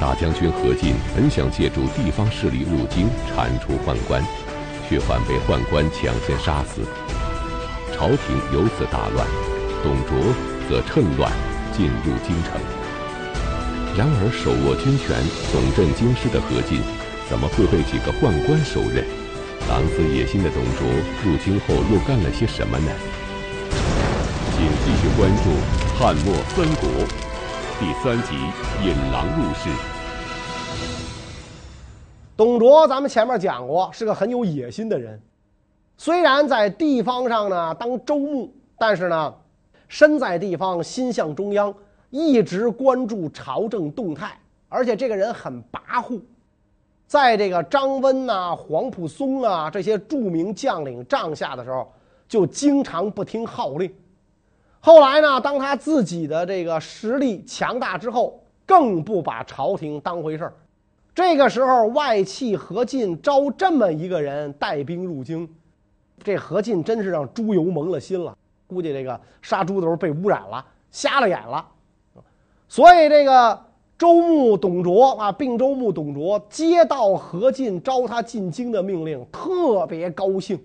大将军何进本想借助地方势力入京铲除宦官，却反被宦官抢先杀死，朝廷由此大乱。董卓则趁乱进入京城。然而，手握军权、总镇京师的何进，怎么会被几个宦官收任？狼子野心的董卓入京后又干了些什么呢？请继续关注《汉末三国》第三集《引狼入室》。董卓，咱们前面讲过，是个很有野心的人。虽然在地方上呢当州牧，但是呢，身在地方，心向中央。一直关注朝政动态，而且这个人很跋扈，在这个张温呐、黄埔松啊这些著名将领帐下的时候，就经常不听号令。后来呢，当他自己的这个实力强大之后，更不把朝廷当回事儿。这个时候，外戚何进招这么一个人带兵入京，这何进真是让猪油蒙了心了，估计这个杀猪的时候被污染了，瞎了眼了。所以，这个州牧董卓啊，并州牧董卓接到何进招他进京的命令，特别高兴，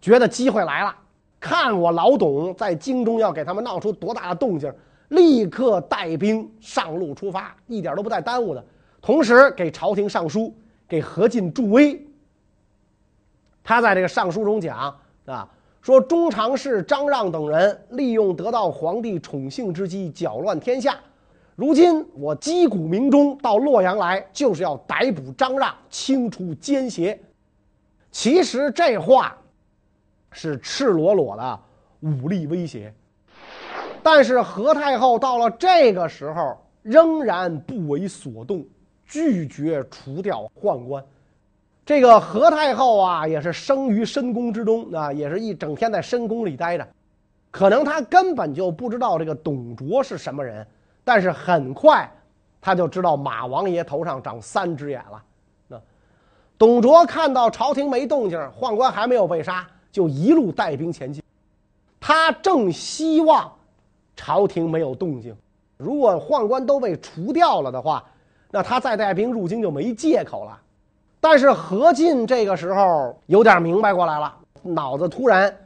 觉得机会来了。看我老董在京中要给他们闹出多大的动静，立刻带兵上路出发，一点都不带耽误的。同时，给朝廷上书，给何进助威。他在这个上书中讲啊，说中常侍张让等人利用得到皇帝宠幸之机，搅乱天下。如今我击鼓鸣钟到洛阳来，就是要逮捕张让，清除奸邪。其实这话是赤裸裸的武力威胁。但是何太后到了这个时候仍然不为所动，拒绝除掉宦官。这个何太后啊，也是生于深宫之中啊，也是一整天在深宫里待着，可能她根本就不知道这个董卓是什么人。但是很快，他就知道马王爷头上长三只眼了。那董卓看到朝廷没动静，宦官还没有被杀，就一路带兵前进。他正希望朝廷没有动静，如果宦官都被除掉了的话，那他再带兵入京就没借口了。但是何进这个时候有点明白过来了，脑子突然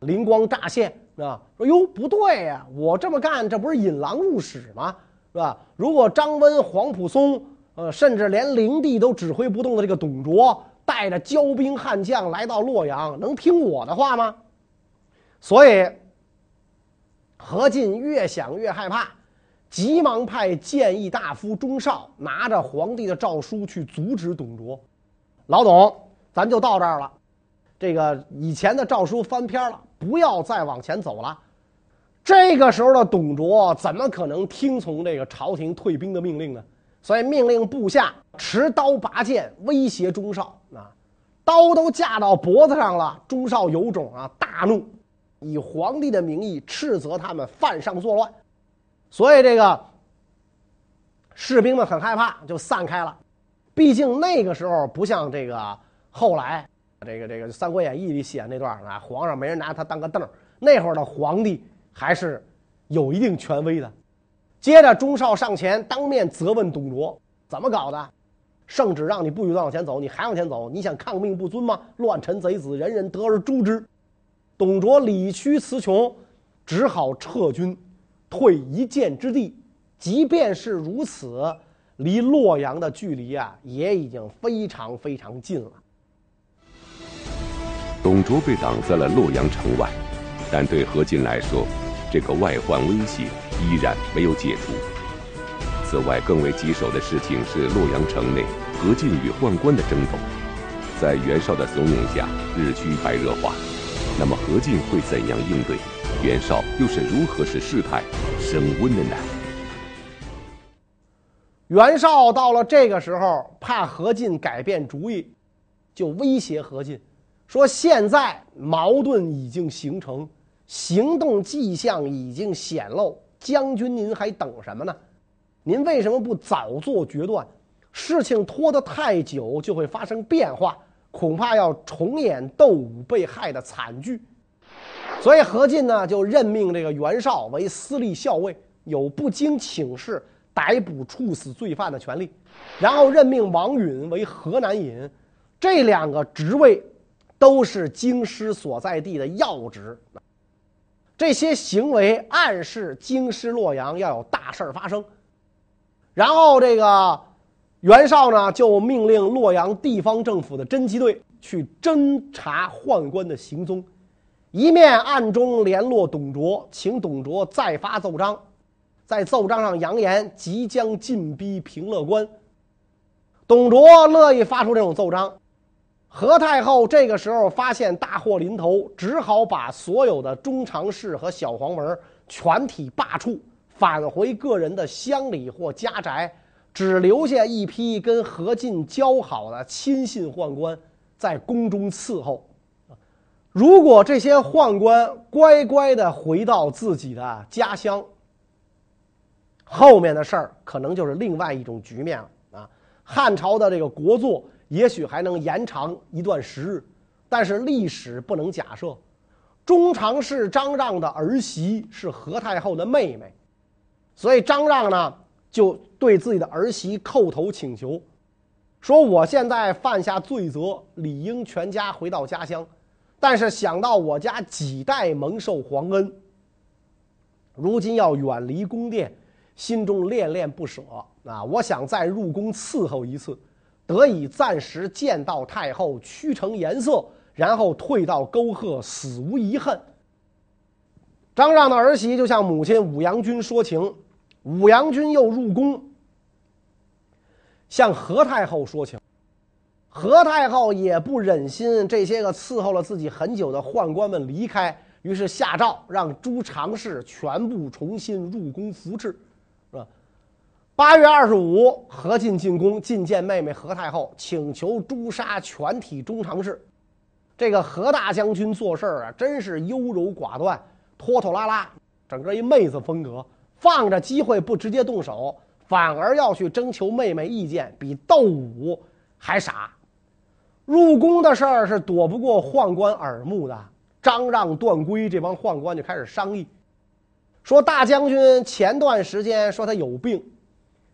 灵光乍现。啊，说哟不对呀，我这么干，这不是引狼入室吗？是吧？如果张温、皇甫嵩，呃，甚至连灵帝都指挥不动的这个董卓，带着骄兵悍将来到洛阳，能听我的话吗？所以，何进越想越害怕，急忙派谏议大夫钟绍拿着皇帝的诏书去阻止董卓。老董，咱就到这儿了，这个以前的诏书翻篇了。不要再往前走了。这个时候的董卓怎么可能听从这个朝廷退兵的命令呢？所以命令部下持刀拔剑威胁钟绍，刀都架到脖子上了。钟绍有种啊，大怒，以皇帝的名义斥责他们犯上作乱。所以这个士兵们很害怕，就散开了。毕竟那个时候不像这个后来。这个这个《三国演义》里写那段啊，皇上没人拿他当个凳儿。那会儿的皇帝还是有一定权威的。接着，钟绍上前当面责问董卓：“怎么搞的？圣旨让你不许再往前走，你还往前走？你想抗命不尊吗？乱臣贼子，人人得而诛之。”董卓理屈词穷，只好撤军，退一箭之地。即便是如此，离洛阳的距离啊，也已经非常非常近了。董卓被挡在了洛阳城外，但对何进来说，这个外患威胁依然没有解除。此外，更为棘手的事情是洛阳城内何进与宦官的争斗，在袁绍的怂恿下日趋白热化。那么何进会怎样应对？袁绍又是如何使事态升温的呢？袁绍到了这个时候，怕何进改变主意，就威胁何进。说现在矛盾已经形成，行动迹象已经显露，将军您还等什么呢？您为什么不早做决断？事情拖得太久就会发生变化，恐怕要重演窦武被害的惨剧。所以何进呢就任命这个袁绍为司隶校尉，有不经请示逮捕处死罪犯的权利，然后任命王允为河南尹，这两个职位都是京师所在地的要职。这些行为暗示京师洛阳要有大事发生。然后这个袁绍呢，就命令洛阳地方政府的侦缉队去侦查宦官的行踪，一面暗中联络董卓，请董卓再发奏章。在奏章上扬言即将进逼平乐关，董卓乐意发出这种奏章。何太后这个时候发现大祸临头，只好把所有的中常侍和小黄门全体罢黜，返回个人的乡里或家宅，只留下一批跟何进交好的亲信宦官在宫中伺候。如果这些宦官乖乖地回到自己的家乡，后面的事儿可能就是另外一种局面了啊！汉朝的这个国祚也许还能延长一段时日，但是历史不能假设。中常侍张让的儿媳是何太后的妹妹，所以张让呢就对自己的儿媳叩头请求，说：“我现在犯下罪责，理应全家回到家乡，但是想到我家几代蒙受皇恩，如今要远离宫殿。”心中恋恋不舍啊！我想再入宫伺候一次，得以暂时见到太后，屈成颜色，然后退到沟壑，死无遗恨。张让的儿媳就向母亲武阳君说情，武阳君又入宫向何太后说情，何太后也不忍心这些个伺候了自己很久的宦官们离开，于是下诏让诸常侍全部重新入宫服侍。是吧八月二十五，何进进宫觐见妹妹何太后，请求诛杀全体中常侍。这个何大将军做事啊，真是优柔寡断、拖拖拉拉，整个一妹子风格。放着机会不直接动手，反而要去征求妹妹意见，比斗武还傻。入宫的事儿是躲不过宦官耳目的。张让、段珪这帮宦官就开始商议，说大将军前段时间说他有病。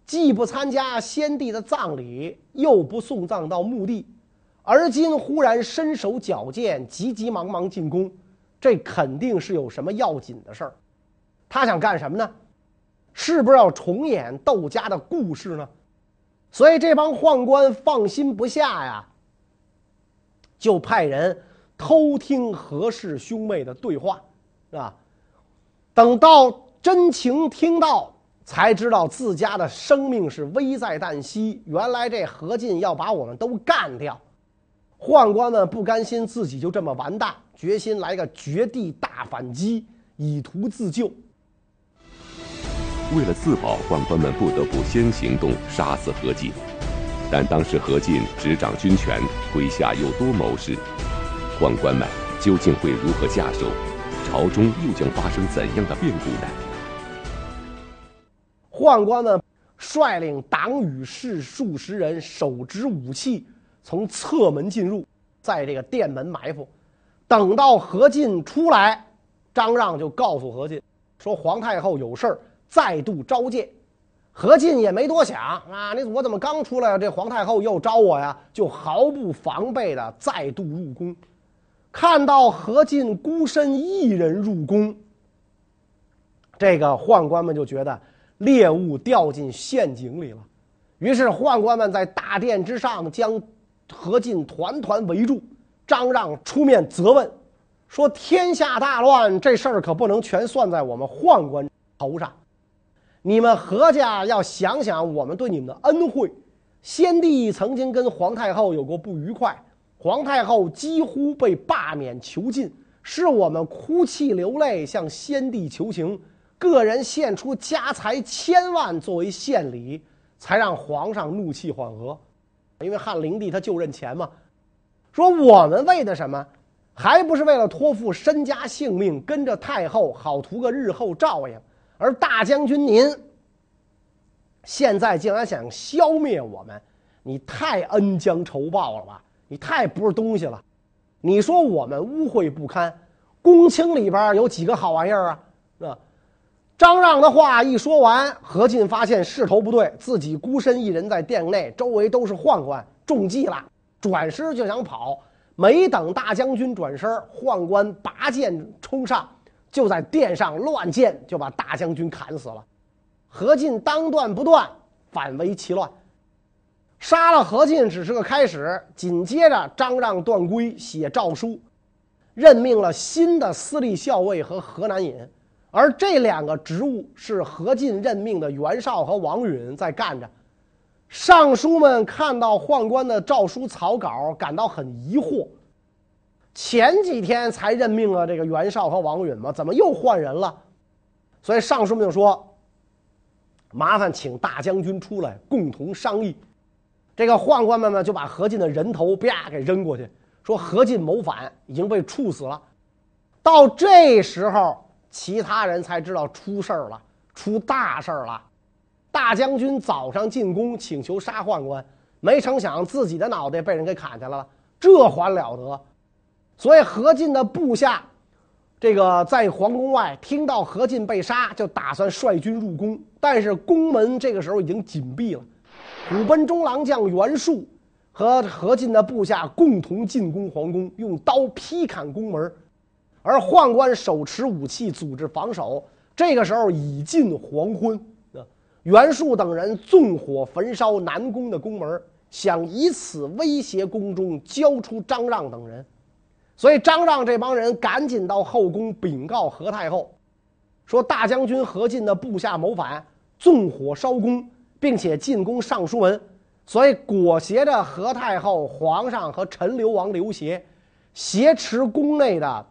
既不参加先帝的葬礼，又不送葬到墓地，而今忽然身手矫健，急急忙忙进宫，这肯定是有什么要紧的事儿。他想干什么呢？是不是要重演窦家的故事呢？所以这帮宦官放心不下呀，就派人偷听何氏兄妹的对话，是吧？等到真情听到。才知道自家的生命是危在旦夕。原来这何进要把我们都干掉，宦官们不甘心自己就这么完蛋，决心来个绝地大反击，以图自救。为了自保，宦官们不得不先行动，杀死何进。但当时何进执掌军权，麾下有多谋士，宦官们究竟会如何下手？朝中又将发生怎样的变故呢？宦官们率领党羽士数十人，手执武器，从侧门进入，在这个殿门埋伏。等到何进出来，张让就告诉何进说：“皇太后有事儿，再度召见。”何进也没多想啊，你我怎么刚出来，这皇太后又召我呀？就毫不防备的再度入宫。看到何进孤身一人入宫，这个宦官们就觉得。猎物掉进陷阱里了，于是宦官们在大殿之上将何进团团围住。张让出面责问，说：“天下大乱，这事儿可不能全算在我们宦官头上。你们何家要想想我们对你们的恩惠。先帝曾经跟皇太后有过不愉快，皇太后几乎被罢免囚禁，是我们哭泣流泪向先帝求情。”个人献出家财千万作为献礼，才让皇上怒气缓和。因为汉灵帝他就认钱嘛。说我们为的什么？还不是为了托付身家性命，跟着太后，好图个日后照应。而大将军您，现在竟然想消灭我们，你太恩将仇报了吧？你太不是东西了。你说我们污秽不堪，公卿里边有几个好玩意儿啊？那？张让的话一说完，何进发现势头不对，自己孤身一人在殿内，周围都是宦官，中计了，转身就想跑。没等大将军转身，宦官拔剑冲上，就在殿上乱箭，就把大将军砍死了。何进当断不断，反为其乱。杀了何进只是个开始，紧接着张让、段珪写诏书，任命了新的司隶校尉和河南尹，而这两个职务是何进任命的袁绍和王允在干着。尚书们看到宦官的诏书草稿，感到很疑惑。前几天才任命了这个袁绍和王允嘛，怎么又换人了？所以尚书们就说：“麻烦请大将军出来共同商议。”这个宦官们呢，就把何进的人头啪给扔过去，说何进谋反，已经被处死了。到这时候，其他人才知道出事儿了，出大事儿了。大将军早上进宫请求杀宦官，没成想自己的脑袋被人给砍下来了，这还了得！所以何进的部下，这个在皇宫外听到何进被杀，就打算率军入宫，但是宫门这个时候已经紧闭了。虎贲中郎将袁术和何进的部下共同进攻皇宫，用刀劈砍宫门，而宦官手持武器组织防守。这个时候已近黄昏。袁术等人纵火焚烧南宫的宫门，想以此威胁宫中交出张让等人。所以张让这帮人赶紧到后宫禀告何太后，说大将军何进的部下谋反，纵火烧宫，并且进攻尚书门。所以裹挟着何太后、皇上和陈留王刘协，挟持宫内的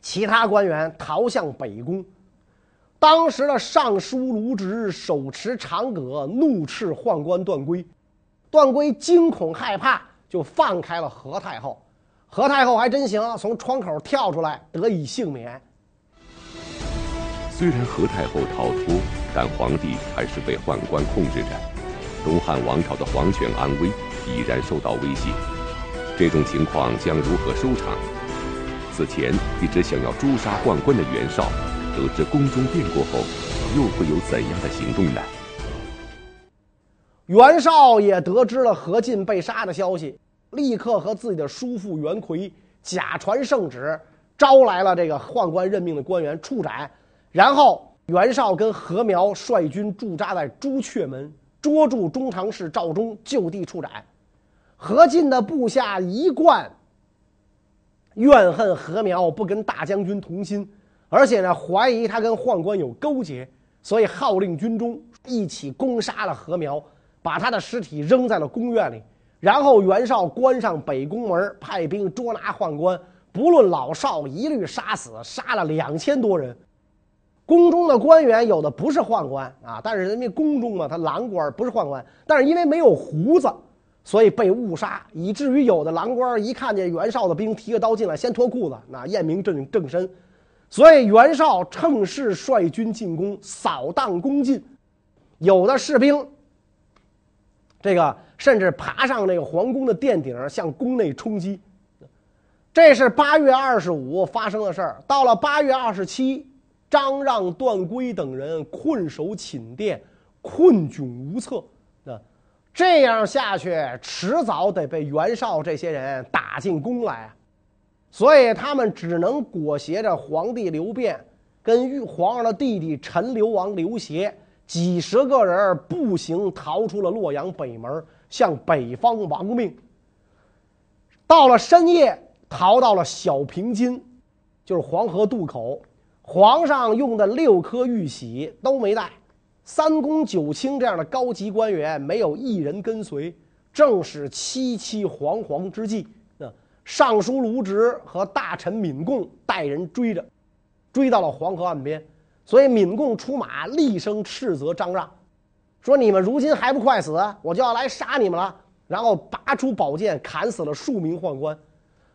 其他官员逃向北宫。当时的尚书卢植手持长戈，怒斥宦官段珪。段珪惊恐害怕，就放开了何太后。何太后还真行，从窗口跳出来，得以幸免。虽然何太后逃脱，但皇帝还是被宦官控制着。东汉王朝的皇权安危已然受到威胁。这种情况将如何收场？此前一直想要诛杀宦官的袁绍。得知宫中变故后，又会有怎样的行动呢？袁绍也得知了何进被杀的消息，立刻和自己的叔父袁魁假传圣旨，招来了这个宦官任命的官员处斩。然后袁绍跟何苗率军驻扎在朱雀门，捉住中常侍赵忠，就地处斩。何进的部下一贯怨恨何苗不跟大将军同心。而且呢，怀疑他跟宦官有勾结，所以号令军中一起攻杀了何苗，把他的尸体扔在了宫院里。然后袁绍关上北宫门，派兵捉拿宦官，不论老少，一律杀死，杀了两千多人。宫中的官员有的不是宦官啊，但是人家宫中嘛，他郎官不是宦官，但是因为没有胡子，所以被误杀，以至于有的郎官一看见袁绍的兵提着刀进来，先脱裤子，那验明正正身。所以袁绍趁势率军进攻，扫荡宫禁，有的士兵，这个甚至爬上那个皇宫的殿顶，向宫内冲击。这是八月二十五发生的事儿。到了八月二十七，张让、段珪等人困守寝殿，困窘无策。那这样下去，迟早得被袁绍这些人打进宫来。所以他们只能裹挟着皇帝刘辩，跟皇上的弟弟陈留王刘协几十个人步行逃出了洛阳北门，向北方亡命。到了深夜，逃到了小平津，就是黄河渡口。皇上用的六颗玉玺都没带，三公九卿这样的高级官员没有一人跟随，正是凄凄惶惶之际。那尚书卢植和大臣闵贡带人追着，追到了黄河岸边，所以闵贡出马，厉声斥责张让，说：“你们如今还不快死，我就要来杀你们了。”然后拔出宝剑，砍死了数名宦官。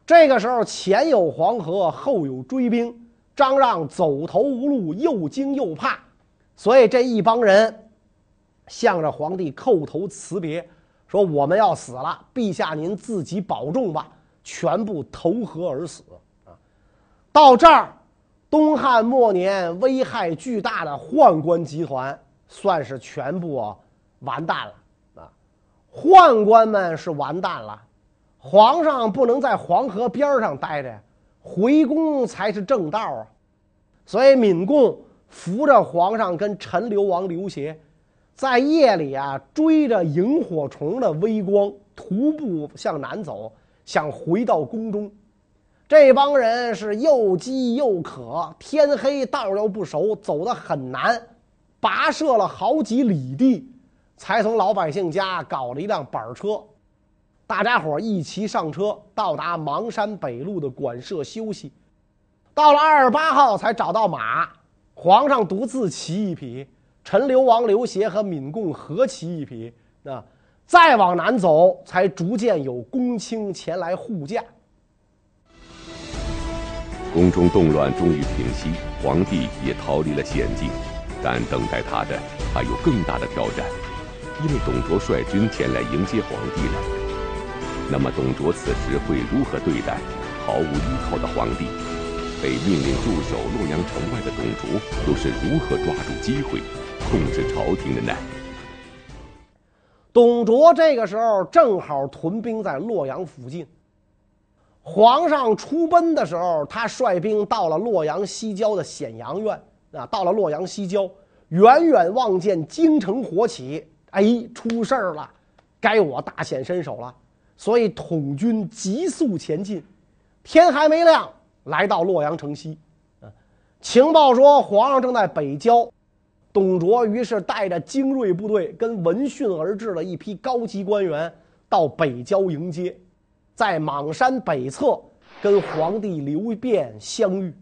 这个时候，前有黄河，后有追兵，张让走投无路，又惊又怕，所以这一帮人向着皇帝叩头辞别，说：“我们要死了，陛下您自己保重吧。”全部投河而死啊！到这儿，东汉末年危害巨大的宦官集团算是全部完蛋了啊！宦官们是完蛋了，皇上不能在黄河边上待着，回宫才是正道啊！所以闵贡扶着皇上跟陈留王刘协，在夜里啊追着萤火虫的微光，徒步向南走，想回到宫中。这帮人是又饥又渴，天黑道又不熟，走得很难，跋涉了好几里地，才从老百姓家搞了一辆板车。大家伙一齐上车，到达邙山北路的馆舍休息。到了二十八号才找到马，皇上独自骑一匹，陈留王刘协和闵贡合骑一匹。那再往南走，才逐渐有公卿前来护驾。宫中动乱终于平息，皇帝也逃离了险境，但等待他的还有更大的挑战，因为董卓率军前来迎接皇帝了。那么董卓此时会如何对待毫无依靠的皇帝？被命令驻守洛阳城外的董卓又是如何抓住机会控制朝廷的呢？董卓这个时候正好屯兵在洛阳附近。皇上出奔的时候，他率兵到了洛阳西郊的显阳院啊，到了洛阳西郊，远远望见京城火起，哎，出事儿了，该我大显身手了，所以统军急速前进，天还没亮，来到洛阳城西，情报说皇上正在北郊，董卓于是带着精锐部队跟闻讯而至的一批高级官员到北郊迎接。在邙山北侧跟皇帝刘辩相遇，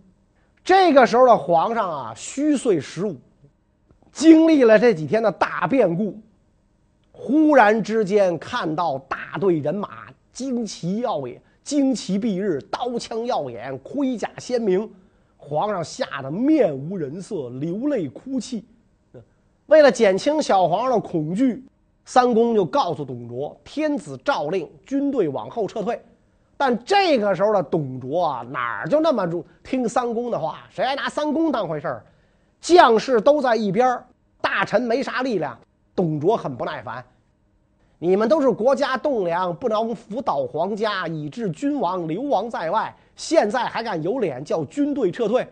这个时候的皇上啊，虚岁十五，经历了这几天的大变故，忽然之间看到大队人马，旌旗耀眼，旌旗蔽日，刀枪耀眼，盔甲鲜明，皇上吓得面无人色，流泪哭泣。为了减轻小皇上的恐惧。三公就告诉董卓：“天子诏令，军队往后撤退。”但这个时候的董卓啊，哪儿就那么听三公的话？谁还拿三公当回事儿？将士都在一边，大臣没啥力量。董卓很不耐烦：“你们都是国家栋梁，不能辅导皇家，以致君王流亡在外。现在还敢有脸叫军队撤退？”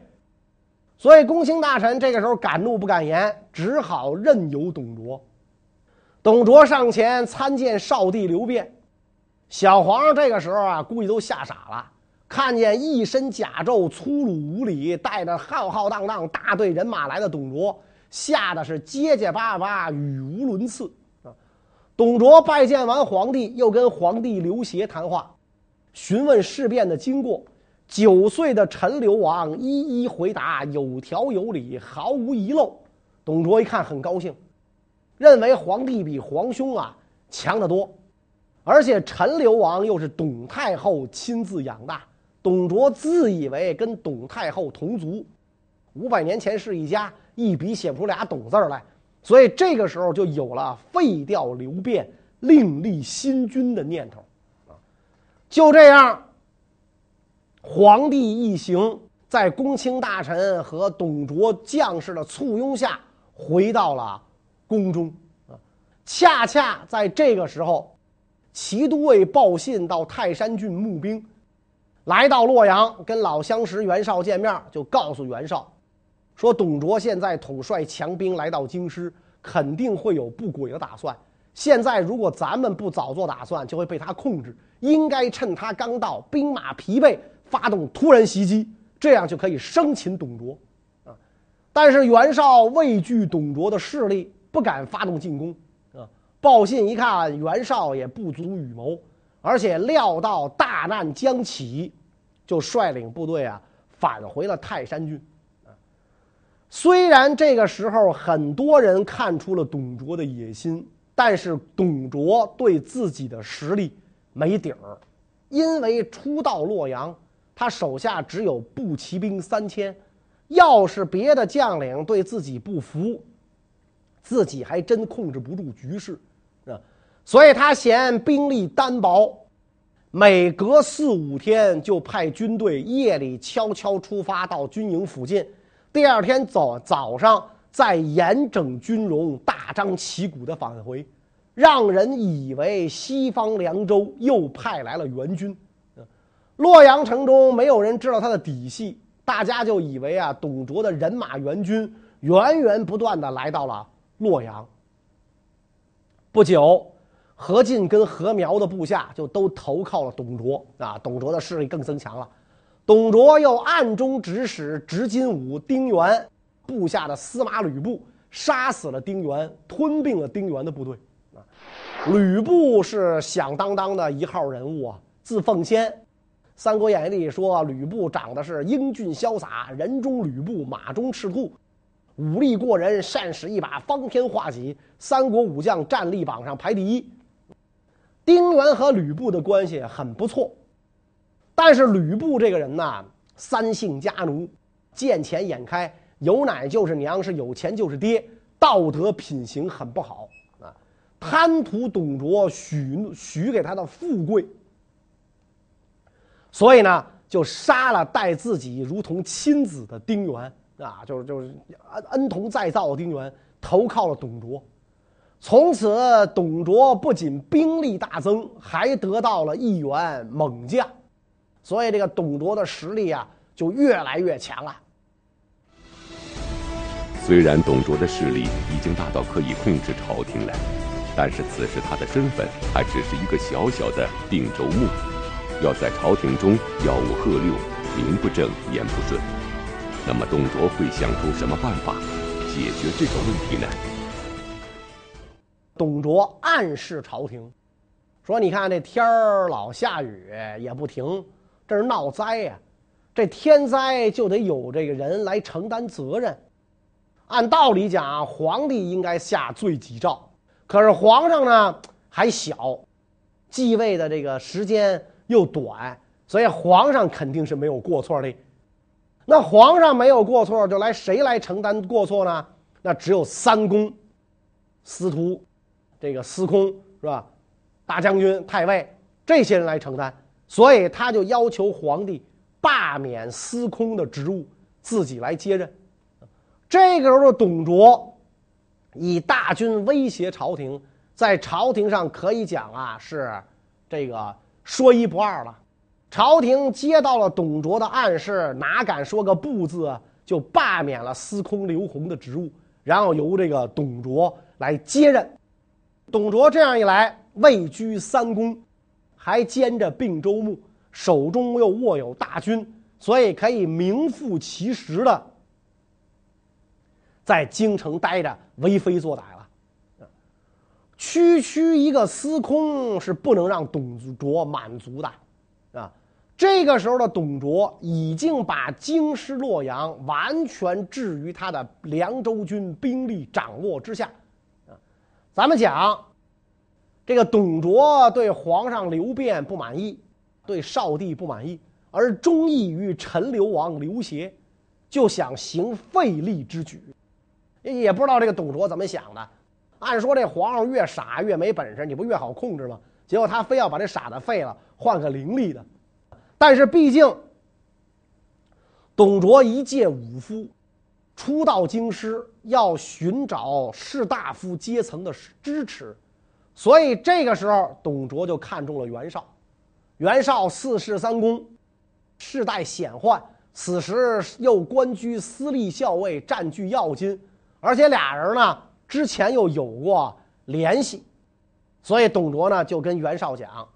所以公卿大臣这个时候敢怒不敢言，只好任由董卓。董卓上前参见少帝刘辩，小皇上这个时候啊，估计都吓傻了，看见一身甲胄、粗鲁无礼、带着浩浩荡荡大队人马来的董卓，吓得是结结巴巴、语无伦次啊。董卓拜见完皇帝，又跟皇帝刘协谈话，询问事变的经过。九岁的陈留王一一回答，有条有理，毫无遗漏。董卓一看，很高兴。认为皇帝比皇兄啊强得多，而且陈留王又是董太后亲自养大，董卓自以为跟董太后同族，五百年前是一家，一笔写不出俩董字来，所以这个时候就有了废掉刘辩，另立新君的念头。啊，就这样，皇帝一行在公卿大臣和董卓将士的簇拥下，回到了。宫中啊，恰恰在这个时候，齐都尉报信到泰山郡募兵，来到洛阳，跟老相识袁绍见面，就告诉袁绍，说董卓现在统帅强兵来到京师，肯定会有不轨的打算。现在如果咱们不早做打算，就会被他控制。应该趁他刚到，兵马疲惫，发动突然袭击，这样就可以生擒董卓。啊，但是袁绍畏惧董卓的势力。不敢发动进攻，啊！报信一看袁绍也不足与谋，而且料到大难将起，就率领部队啊返回了泰山郡。啊，虽然这个时候很多人看出了董卓的野心，但是董卓对自己的实力没底儿，因为初到洛阳，他手下只有步骑兵三千，要是别的将领对自己不服。自己还真控制不住局势，啊，所以他嫌兵力单薄，每隔四五天就派军队夜里悄悄出发到军营附近，第二天早早上再严整军容，大张旗鼓的返回，让人以为西方凉州又派来了援军。洛阳城中没有人知道他的底细，大家就以为啊，董卓的人马援军源源不断的来到了洛阳。不久，何进跟何苗的部下就都投靠了董卓啊，董卓的势力更增强了。董卓又暗中指使执金吾、丁原部下的司马吕布，杀死了丁原，吞并了丁原的部队。啊，吕布是响当当的一号人物啊，字奉先。《三国演义》里说，吕布长得是英俊潇洒，人中吕布，马中赤兔，武力过人，善使一把方天画戟，三国武将战力榜上排第一。丁原和吕布的关系很不错，但是吕布这个人呢，三姓家奴，见钱眼开，有奶就是娘，是有钱就是爹，道德品行很不好啊，贪图董卓许许给他的富贵。所以呢，就杀了待自己如同亲子的丁原啊，就是就是恩恩同再造的丁原，投靠了董卓。从此，董卓不仅兵力大增，还得到了一员猛将，所以这个董卓的实力啊，就越来越强了。虽然董卓的势力已经大到可以控制朝廷了，但是此时他的身份还只是一个小小的定州牧。要在朝廷中吆五喝六，名不正言不顺，那么董卓会想出什么办法解决这个问题呢？董卓暗示朝廷说：“你看这天儿老下雨也不停，这是闹灾呀！这天灾就得有这个人来承担责任。按道理讲，皇帝应该下罪己诏，可是皇上呢还小，继位的这个时间。”又短，所以皇上肯定是没有过错的。那皇上没有过错，就来谁来承担过错呢？那只有三公、司徒、这个司空是吧？大将军、太尉这些人来承担。所以他就要求皇帝罢免司空的职务，自己来接任。这个时候，董卓以大军威胁朝廷，在朝廷上可以讲啊，是这个。说一不二了，朝廷接到了董卓的暗示，哪敢说个不字，就罢免了司空刘紘的职务，然后由这个董卓来接任。董卓这样一来，位居三公，还兼着并州牧，手中又握有大军，所以可以名副其实的在京城待着，为非作歹了。区区一个司空是不能让董卓满足的，这个时候的董卓已经把京师洛阳完全置于他的凉州军兵力掌握之下，啊，咱们讲，这个董卓对皇上刘辩不满意，对少帝不满意，而忠义于陈留王刘协，就想行废立之举，也不知道这个董卓怎么想的。按说这皇上越傻越没本事，你不越好控制吗？结果他非要把这傻的废了，换个伶俐的。但是毕竟董卓一介武夫，初到京师要寻找士大夫阶层的支持，所以这个时候董卓就看中了袁绍。袁绍四世三公，世代显宦，此时又官居司隶校尉，占据要津，而且俩人呢。之前又有过联系，所以董卓呢就跟袁绍讲，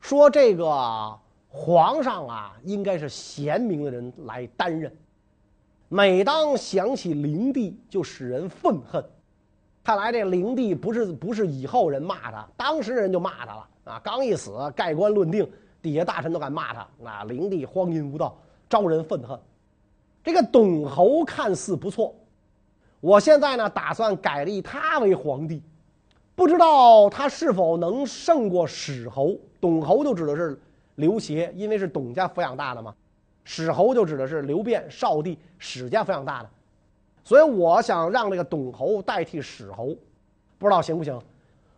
说这个皇上啊应该是贤明的人来担任。每当想起灵帝，就使人愤恨。看来这灵帝不是不是以后人骂他，当时人就骂他了啊！刚一死，盖棺论定，底下大臣都敢骂他。那灵帝荒淫无道，招人愤恨。这个董侯看似不错。我现在呢，打算改立他为皇帝，不知道他是否能胜过史侯。董侯就指的是刘协，因为是董家抚养大的嘛。史侯就指的是刘辩、少帝、史家抚养大的。所以我想让这个董侯代替史侯，不知道行不行？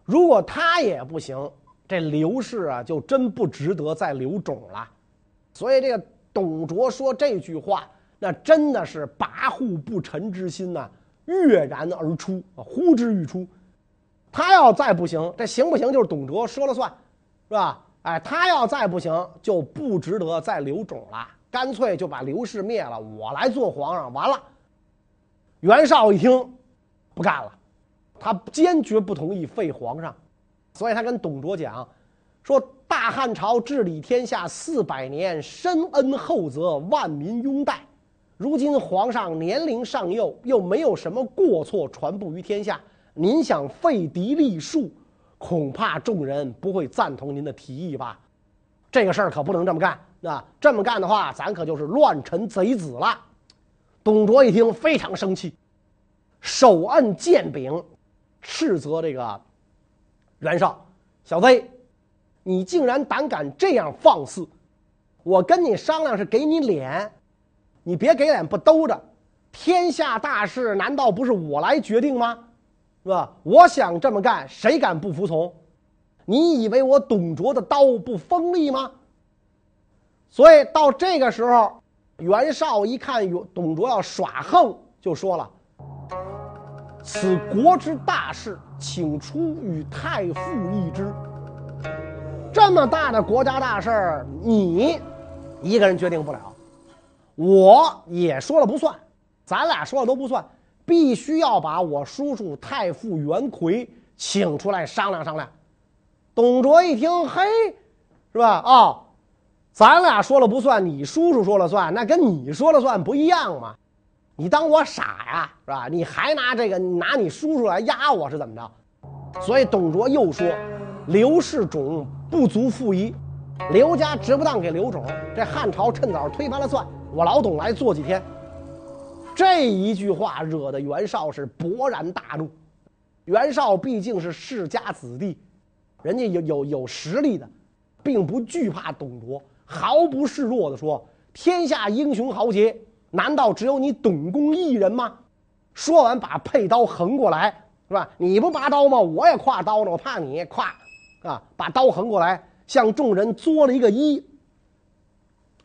如果他也不行，这刘氏啊就真不值得再留种了。所以这个董卓说这句话，那真的是跋扈不臣之心呐、跃然而出啊，呼之欲出。他要再不行，这行不行就是董卓说了算，是吧？哎，他要再不行，就不值得再留种了，干脆就把刘氏灭了，我来做皇上，完了。袁绍一听，不干了，他坚决不同意废皇上，所以他跟董卓讲，说大汉朝治理天下四百年，深恩厚泽，万民拥戴。如今皇上年龄尚幼，又没有什么过错传布于天下，您想废嫡立庶，恐怕众人不会赞同您的提议吧？这个事儿可不能这么干啊！这么干的话，咱可就是乱臣贼子了。董卓一听非常生气，手按剑柄，斥责这个袁绍：“小子，你竟然胆敢这样放肆！我跟你商量是给你脸，你别给脸不兜着。天下大事难道不是我来决定吗？是吧？我想这么干，谁敢不服从？你以为我董卓的刀不锋利吗？所以到这个时候。”袁绍一看董卓要耍横，就说了：“此国之大事，请出与太傅议之。这么大的国家大事，你一个人决定不了，我也说了不算，咱俩说了都不算，必须要把我叔叔太傅袁奎请出来商量商量。”董卓一听，嘿，是吧？哦。咱俩说了不算，你叔叔说了算，那跟你说了算不一样吗？你当我傻呀，是吧？你还拿这个拿你叔叔来压我是怎么着？所以董卓又说：“刘氏种不足复一，刘家值不当给刘种，这汉朝趁早推翻了算，我老董来做几天。”这一句话惹得袁绍是勃然大怒。袁绍毕竟是世家子弟，人家有有有实力的，并不惧怕董卓。毫不示弱地说：“天下英雄豪杰，难道只有你董公一人吗？”说完，把佩刀横过来，是吧？你不拔刀吗？我也挎刀呢，我怕你挎，啊！把刀横过来，向众人作了一个揖，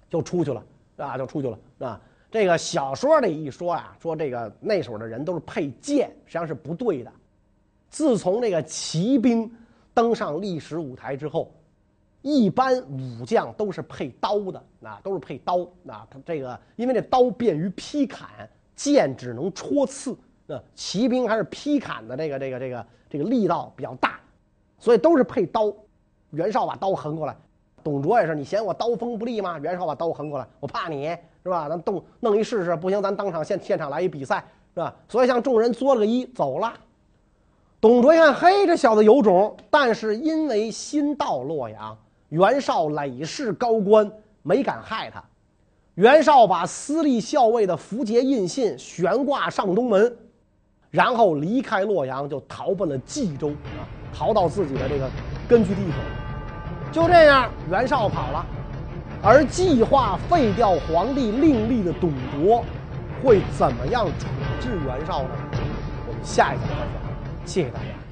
就出去了，啊，就出去了，啊！这个小说里一说啊，说这个那时候的人都是佩剑，实际上是不对的。自从这个骑兵登上历史舞台之后。一般武将都是配刀的，啊，都是配刀，啊，他这个因为这刀便于劈砍，剑只能戳刺，啊，骑兵还是劈砍的这个这个这个这个力道比较大，所以都是配刀。袁绍把刀横过来，董卓也是，你嫌我刀锋不利吗？袁绍把刀横过来，我怕你是吧？咱动弄一试试，不行咱当场现现场来一比赛是吧？所以向众人作了个揖，走了。董卓一看，嘿，这小子有种，但是因为新到洛阳。袁绍累世高官，没敢害他。袁绍把私立校尉的符节印信悬挂上东门，然后离开洛阳，就逃奔了冀州啊，逃到自己的这个根据地去了。就这样，袁绍跑了。而计划废掉皇帝另立的董卓，会怎么样处置袁绍呢？我们下一讲再讲。谢谢大家。